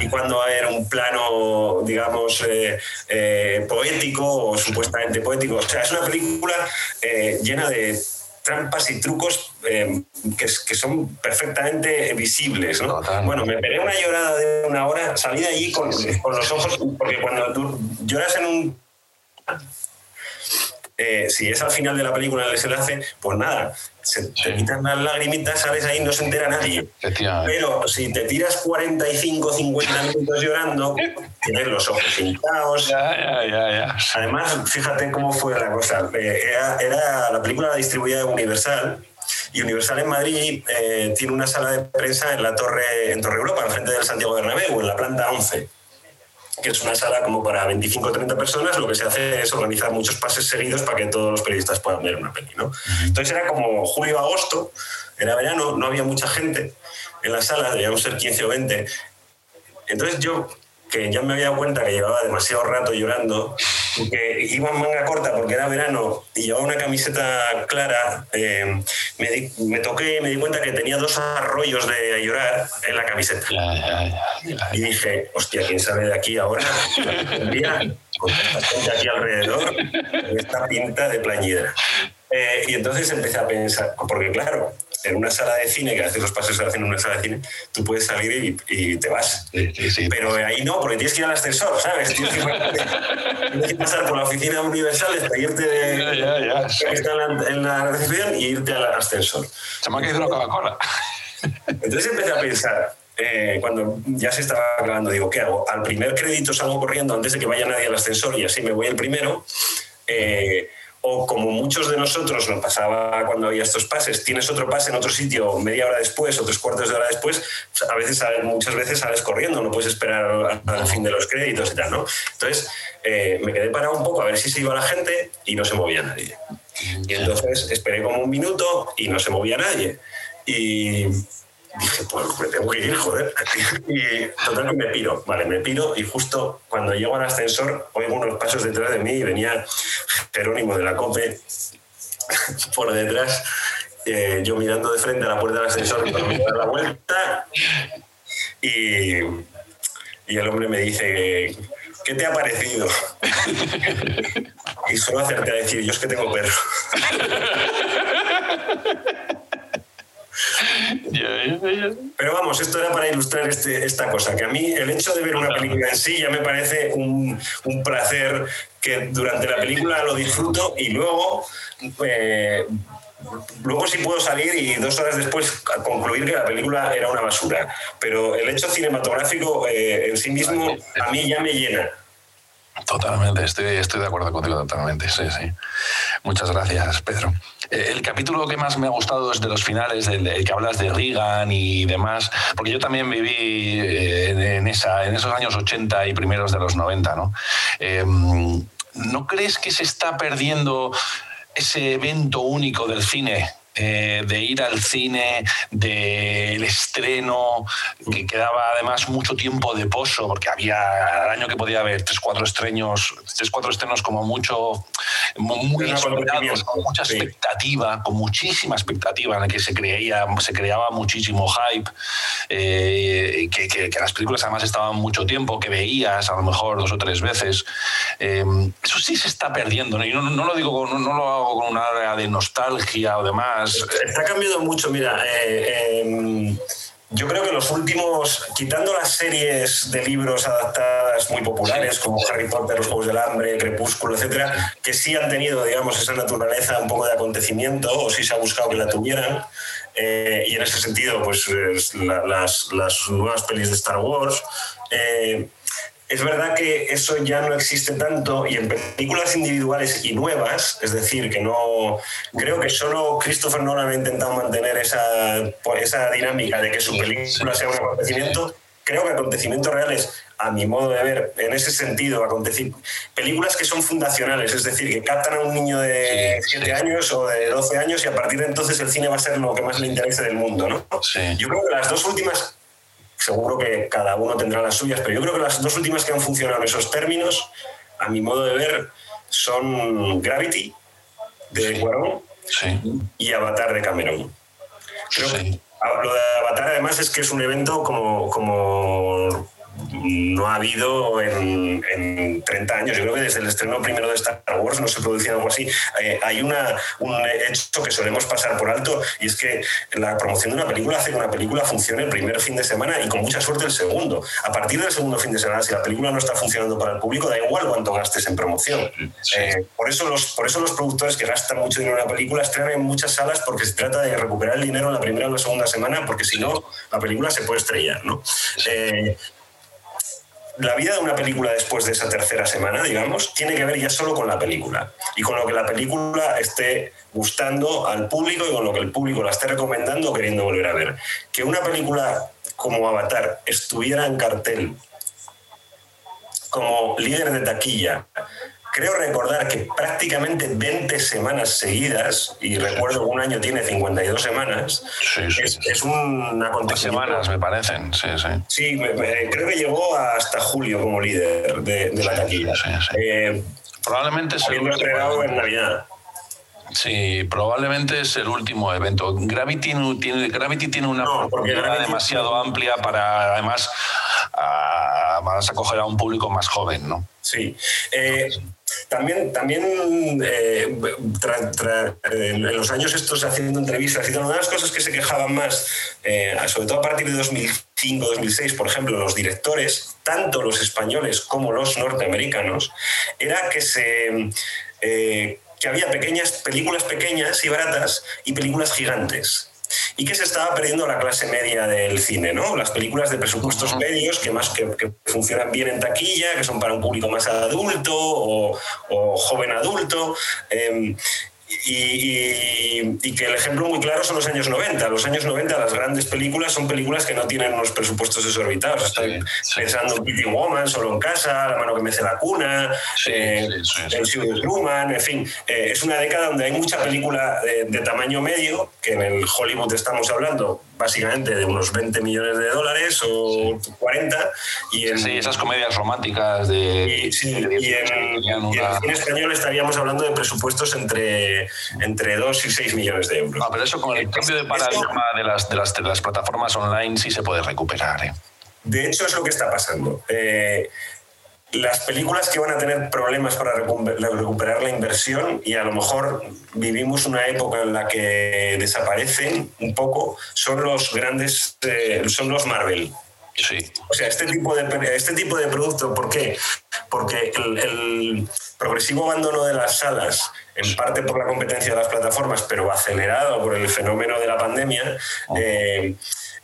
y cuándo va a haber un plano, digamos, poético o supuestamente poético. O sea, es una película llena de trampas y trucos que, que, son perfectamente visibles. ¿no? Bueno, me pegué una llorada de una hora, salí de allí con, con los ojos, porque cuando tú lloras en un eh, si es al final de la película el desenlace, pues nada, se te quitan las lagrimitas, sales ahí, no se entera nadie. Pero si te tiras 45, 50 minutos llorando, tienes los ojos pintados. Además, fíjate cómo fue la cosa. Eh, era, la película distribuida de Universal. Y Universal en Madrid eh, tiene una sala de prensa en la torre, en Torre Europa, al frente del Santiago Bernabéu, en la planta 11 que es una sala como para 25 o 30 personas, lo que se hace es organizar muchos pases seguidos para que todos los periodistas puedan ver una peli. ¿no? Entonces era como julio-agosto, era verano, no había mucha gente en la sala, debíamos ser 15 o 20. Entonces yo que ya me había dado cuenta que llevaba demasiado rato llorando, que iba en manga corta porque era verano y llevaba una camiseta clara, eh, me, me, toqué y me di cuenta que tenía dos arroyos de llorar en la camiseta. y dije, hostia, ¿quién sabe de aquí ahora? Con esta gente aquí alrededor, esta pinta de plañidra. Eh, y entonces empecé a pensar, porque claro, en una sala de cine, que haces los pasos se hacen en una sala de cine, tú puedes salir y, te vas. Pero ahí no, porque tienes que ir al ascensor, ¿sabes? Tienes que, pasar por la oficina universal, irte de, ya, que está en la, recepción y irte al ascensor. Se me ha caído la Coca-Cola. Entonces empecé a pensar, eh, cuando ya se estaba acabando, digo, ¿qué hago? Al primer crédito salgo corriendo antes de que vaya nadie al ascensor y así me voy el primero. Eh, o como muchos de nosotros nos pasaba cuando había estos pases, tienes otro pase en otro sitio media hora después o tres cuartos de hora después, a veces, muchas veces sales corriendo, no puedes esperar al fin de los créditos y tal, ¿no? Entonces eh, me quedé parado un poco a ver si se iba la gente y no se movía nadie. Y entonces esperé como un minuto y no se movía nadie. Y, dije, pues me tengo que ir, joder. Y total me piro, vale, me piro y justo cuando llego al ascensor oigo unos pasos detrás de mí y venía Jerónimo de la COPE por detrás, eh, yo mirando de frente a la puerta del ascensor me dar la vuelta y, y el hombre me dice, ¿qué te ha parecido? y solo hacerte a decir, yo es que tengo perro. Pero vamos, esto era para ilustrar este, esta cosa, que a mí el hecho de ver una película en sí ya me parece un, un placer que durante la película lo disfruto y luego... Eh, luego sí puedo salir y dos horas después concluir que la película era una basura. Pero el hecho cinematográfico eh, en sí mismo a mí ya me llena. Totalmente, estoy, estoy de acuerdo contigo totalmente, sí, sí. Muchas gracias, Pedro. Eh, el capítulo que más me ha gustado es de los finales, el, que hablas de Reagan y demás, porque yo también viví eh, en, esa, en esos años 80 y primeros de los 90, ¿no? Em, ¿No crees que se está perdiendo ese evento único del cine eh, de ir al cine, del estreno, que quedaba además mucho tiempo de pozo, porque había al año que podía haber tres, cuatro estrenos, tres, cuatro estrenos como mucho, muy esperados, con mucha expectativa, con muchísima expectativa en la que se creía, se creaba muchísimo hype, eh, que, las películas además estaban mucho tiempo, que veías a lo mejor dos o tres veces. Eh, eso sí se está perdiendo, y no, lo digo, no, no, lo hago con una área de nostalgia o demás. Está cambiando mucho, mira. Eh, em, yo creo que los últimos, quitando las series de libros adaptadas muy populares, como Harry Potter, Los Juegos del Hambre, Crepúsculo, etcétera, que sí han tenido, digamos, esa naturaleza un poco de acontecimiento, o sí se ha buscado que la tuvieran, eh, y en ese sentido, pues las, las, nuevas pelis de Star Wars. Eh, es verdad que eso ya no existe tanto y en películas individuales y nuevas, es decir, que no. Creo que solo Christopher Nolan ha intentado mantener esa, esa dinámica de que su película sea un acontecimiento. Creo que acontecimientos reales, a mi modo de ver, en ese sentido, películas que son fundacionales, es decir, que captan a un niño de 7 años o de 12 años y a partir de entonces el cine va a ser lo que más le interese del mundo, ¿no? Yo creo que las dos últimas seguro que cada uno tendrá las suyas, pero yo creo que las dos últimas que han funcionado en esos términos, a mi modo de ver, son Gravity de Cuarón y Avatar de Cameron. Creo que lo de Avatar además es que es un evento como, como no ha habido en, 30 años. Yo creo que desde el estreno primero de Star Wars no se producía algo así. Eh, hay una, un hecho que solemos pasar por alto y es que la promoción de una película hace que una película funcione el primer fin de semana y con mucha suerte el segundo. A partir del segundo fin de semana, si la película no está funcionando para el público, da igual cuánto gastes en promoción. Eh, por, eso los, por eso los productores que gastan mucho dinero en una película estrenan en muchas salas porque se trata de recuperar el dinero en la primera o la segunda semana porque si no, la película se puede estrellar. ¿no? Eh, la vida de una película después de esa tercera semana, digamos, tiene que ver ya solo con la película y con lo que la película esté gustando al público y con lo que el público la esté recomendando o queriendo volver a ver. Que una película como Avatar estuviera en cartel como líder de taquilla creo recordar que prácticamente 20 semanas seguidas, y recuerdo que un año tiene 52 semanas, es, un acontecimiento. semanas me parecen, sí, sí. Sí, creo que llegó hasta julio como líder de, la taquilla. Eh, probablemente es el último en Navidad. Sí, probablemente es el último evento. Gravity tiene, Gravity tiene una no, demasiado amplia para, además, a, acoger a un público más joven, ¿no? Sí. Eh, también, también eh, en los años estos haciendo entrevistas y una de las cosas que se quejaban más, eh, sobre todo a partir de 2005-2006, por ejemplo, los directores, tanto los españoles como los norteamericanos, era que se... Eh, que había pequeñas películas pequeñas y baratas y películas gigantes y que se estaba perdiendo la clase media del cine, ¿no? Las películas de presupuestos medios que más que, funcionan bien en taquilla, que son para un público más adulto o, joven adulto. Em, y, que el ejemplo muy claro son los años 90. Los años 90 las grandes películas son películas que no tienen unos presupuestos desorbitados. Estoy pensando en Pretty Woman, Solo en Casa, La mano que mece la cuna, eh, El Truman, en fin. Eh, es una década donde hay mucha película de, tamaño medio, que en el Hollywood estamos hablando básicamente de unos 20 millones de dólares o 40. Y en, sí, esas comedias románticas de... Y, sí, y en, español estaríamos hablando de presupuestos entre, entre 2 y 6 millones de euros. No, pero eso con el cambio de paradigma de las, de las, de las plataformas online sí se puede recuperar. ¿eh? De hecho, es lo que está pasando. Eh, las películas que van a tener problemas para recuperar la inversión y a lo mejor vivimos una época en la que desaparecen un poco son los grandes eh, son los Marvel sí. o sea este tipo de este tipo de producto ¿por qué? porque el, progresivo abandono de las salas en parte por la competencia de las plataformas pero acelerado por el fenómeno de la pandemia eh,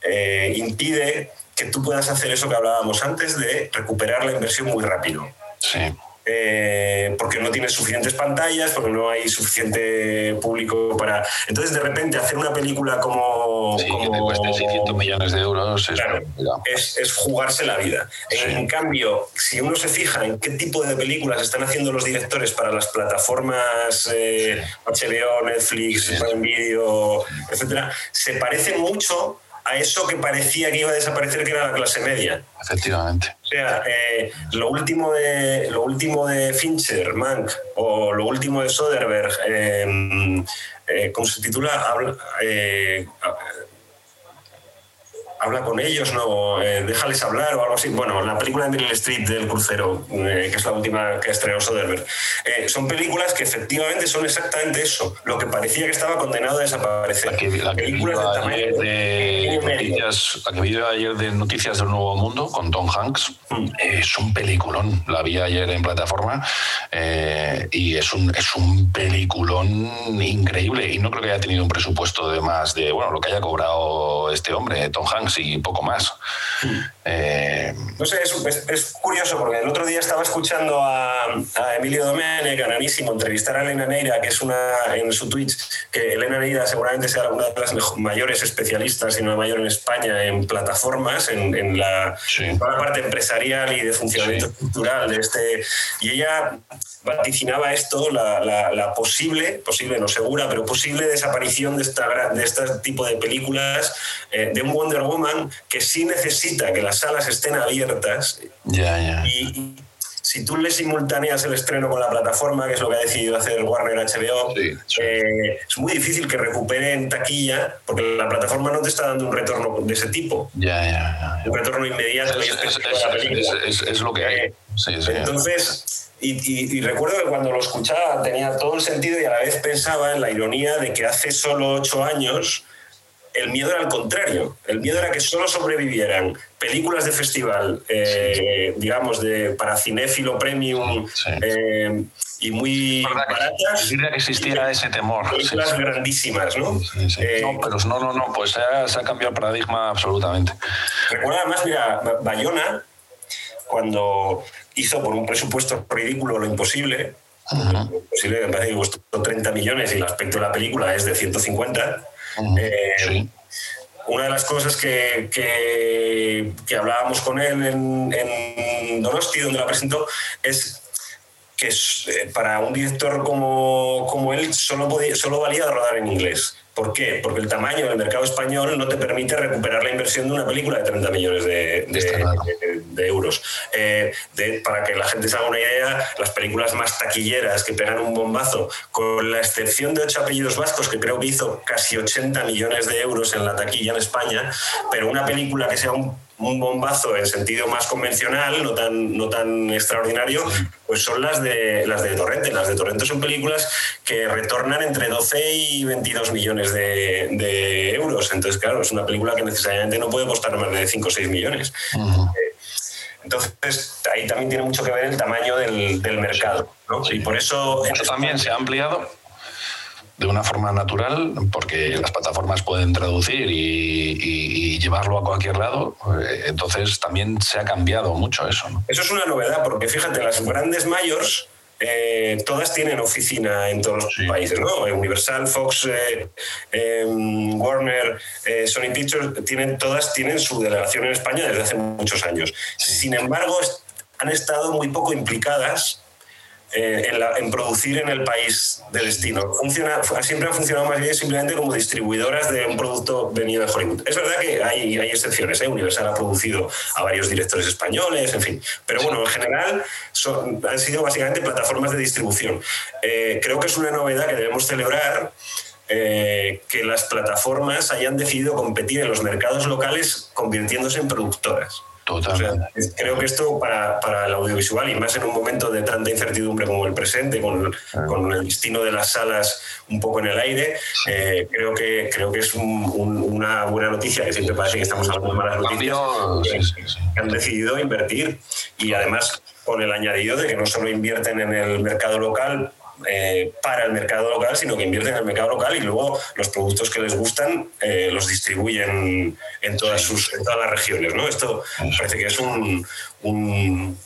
eh, impide que tú puedas hacer eso que hablábamos antes de recuperar la inversión muy rápido. Sí. eh, porque no tiene suficientes pantallas, porque no hay suficiente público para... Entonces, de repente, hacer una película como... Sí, que te cueste 600 millones de euros es, Claro, es, es jugarse la vida. En, en cambio, si uno se fija en qué tipo de películas están haciendo los directores para las plataformas eh, HBO, Netflix. Prime Video, etcétera, se parece mucho a eso que parecía que iba a desaparecer, que era la clase media. Efectivamente. O sea, eh, lo, último de, lo último de Fincher, Mank, o lo último de Soderbergh, eh, eh, ¿cómo se titula? Habla, eh, habla con ellos, ¿no? Eh, déjales hablar o algo así. Bueno, la película de Meryl Streep del crucero, eh, que es la última que estrenó Soderbergh, eh, son películas que efectivamente son exactamente eso, lo que parecía que estaba condenado a desaparecer. La que, la que películas de tamaño de noticias, la que vi ayer de Noticias del Nuevo Mundo con Tom Hanks Mm. eh, es un peliculón. La vi ayer en plataforma eh, y es un, es un peliculón increíble. Y no creo que haya tenido un presupuesto de más de bueno lo que haya cobrado este hombre, Tom Hanks, y poco más. Eh, No sé, es, es- es curioso porque el otro día estaba escuchando a, a Emilio Domenech, gananísimo, entrevistar a Elena Neira, que es una en su Twitch, que Elena Neira seguramente sea una de las mayores especialistas, si no la mayor en España, en plataformas, en, en la, Sí. en toda la parte empresarial y de funcionamiento Sí. estructural de este. Y ella vaticinaba esto, la, la- la posible, posible no segura, pero posible desaparición de, esta, de este tipo de películas, eh, de un Wonder Woman que sí necesita que las salas estén abiertas ya, ya. y, si tú le simultaneas el estreno con la plataforma, que es lo que ha decidido hacer Warner HBO, Sí, sí. eh, es muy difícil que recupere en taquilla porque la plataforma no te está dando un retorno de ese tipo, Ya, ya, un retorno inmediato Es, es- es- es- lo que hay. Eh, sí. Entonces, y, y- y recuerdo que cuando lo escuchaba tenía todo el sentido y a la vez pensaba en la ironía de que hace solo ocho años el miedo era al contrario. El miedo era que solo sobrevivieran películas de festival, eh, digamos, de, para cinéfilo premium Sí. eh, y muy que- baratas. verdad que existiera ese temor. Películas sí. grandísimas, ¿no? Sí, sí. Eh, no, pero no, no, no, pues se ha, se ha cambiado el paradigma absolutamente. Recuerda además, mira, Ba- Bayona, cuando hizo por un presupuesto ridículo lo imposible, lo imposible me parece que costó 30 millones y el aspecto de la película es de 150. Eh, sí. Una de las cosas que, que- que hablábamos con él en, en Donosti, donde la presentó, es que eh, para un director como, como él solo, podía, solo valía rodar en inglés. ¿Por qué? Porque el tamaño del mercado español no te permite recuperar la inversión de una película de 30 millones de, de- Está claro. de- de euros. Eh, para que la gente se haga una idea, las películas más taquilleras que pegan un bombazo, con la excepción de ocho apellidos vascos, que creo que hizo casi 80 millones de euros en la taquilla en España, pero una película que sea un, un bombazo en sentido más convencional, no tan, no tan extraordinario, pues son las de, las de Torrente. Las de Torrente son películas que retornan entre 12 y 22 millones de, de euros. Entonces, claro, es una película que necesariamente no puede costar más de 5 o 6 millones. Entonces, ahí también tiene mucho que ver el tamaño del, del mercado. ¿no? Y por eso. Eso también se ha ampliado de una forma natural, porque las plataformas pueden traducir y, y- y llevarlo a cualquier lado. eh, Entonces también se ha cambiado mucho eso. ¿no? Eso es una novedad, porque fíjate, las grandes mayors. eh, todas tienen oficina en todos los Sí. países, ¿no? Eh, Universal, Fox, eh, eh, Warner, Sony Pictures, tienen, todas tienen su delegación en España desde hace muchos años. Sin embargo, han estado muy poco implicadas eh, en, producir en el país de destino. Siempre han funcionado más bien simplemente como distribuidoras de un producto venido de Hollywood. Es verdad que hay, hay excepciones. ¿eh? Universal ha producido a varios directores españoles, en fin. Pero bueno, en general han sido básicamente plataformas de distribución. Eh, creo que es una novedad que debemos celebrar. que las plataformas hayan decidido competir en los mercados locales convirtiéndose en productoras. O sea, Totalmente. creo que esto para, para el audiovisual y más en un momento de tanta incertidumbre como el presente, con, con el destino de las salas un poco en el aire, eh, creo, que, creo que es un- un- una buena noticia, que siempre parece que estamos hablando de malas noticias, Cambio, que, sí, sí, sí. que han decidido invertir y además con el añadido de que no solo invierten en el mercado local, eh, para el mercado local, sino que invierten en el mercado local y luego los productos que les gustan eh, los distribuyen en todas, sus, en todas las regiones. ¿no? Esto parece que es un, un-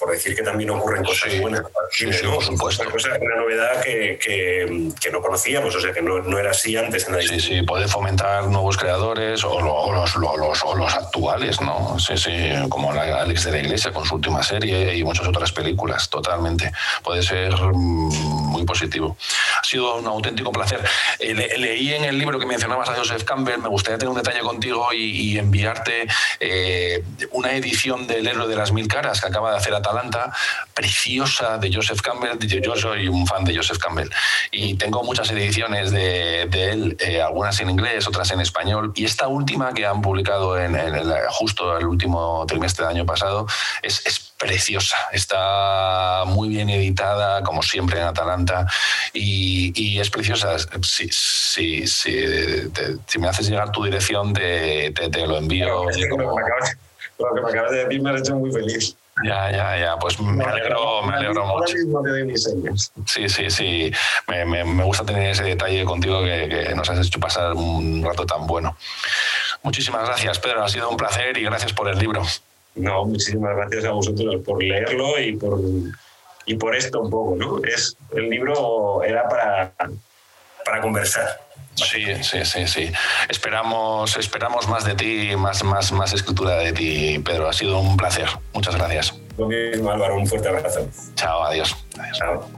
por decir que también ocurren cosas buenas. Sí, por supuesto. Una, cosa, una novedad que, que, no conocíamos, o sea, que no, no era así antes en la Sí, sí, puede fomentar nuevos creadores o, los, los, o los, actuales, ¿no? Sí, sí, como Alex de la Iglesia con su última serie y muchas otras películas, totalmente. Puede ser mm, muy positivo. Ha sido un auténtico placer. Eh, leí en el libro que mencionabas a Joseph Campbell, me gustaría tener un detalle contigo y, enviarte eh, una edición del héroe de las mil caras que acaba de hacer Atalanta, preciosa de Joseph Campbell. Yo soy un fan de Joseph Campbell y tengo muchas ediciones de, él, eh, algunas en inglés, otras en español. Y esta última que han publicado en, justo el último trimestre del año pasado es, preciosa. Está muy bien editada, como siempre en Atalanta, y, es preciosa. Si, me haces llegar tu dirección, te, lo envío. lo, que me acabas, de decir me ha hecho muy feliz. Ya, ya, ya, pues me alegro, me alegro mucho. Sí, sí, sí. Me, me, gusta tener ese detalle contigo que, que, nos has hecho pasar un rato tan bueno. Muchísimas gracias, Pedro. Ha sido un placer y gracias por el libro. No, muchísimas gracias a vosotros por leerlo y por, y por esto un poco, ¿no? Es, el libro era para, para conversar. Sí, sí, sí, sí. Esperamos, esperamos más de ti, más, más, más escritura de ti, Pedro. Ha sido un placer. Muchas gracias. Lo mismo, Álvaro. Un fuerte abrazo. Chao, adiós. adiós. Chao.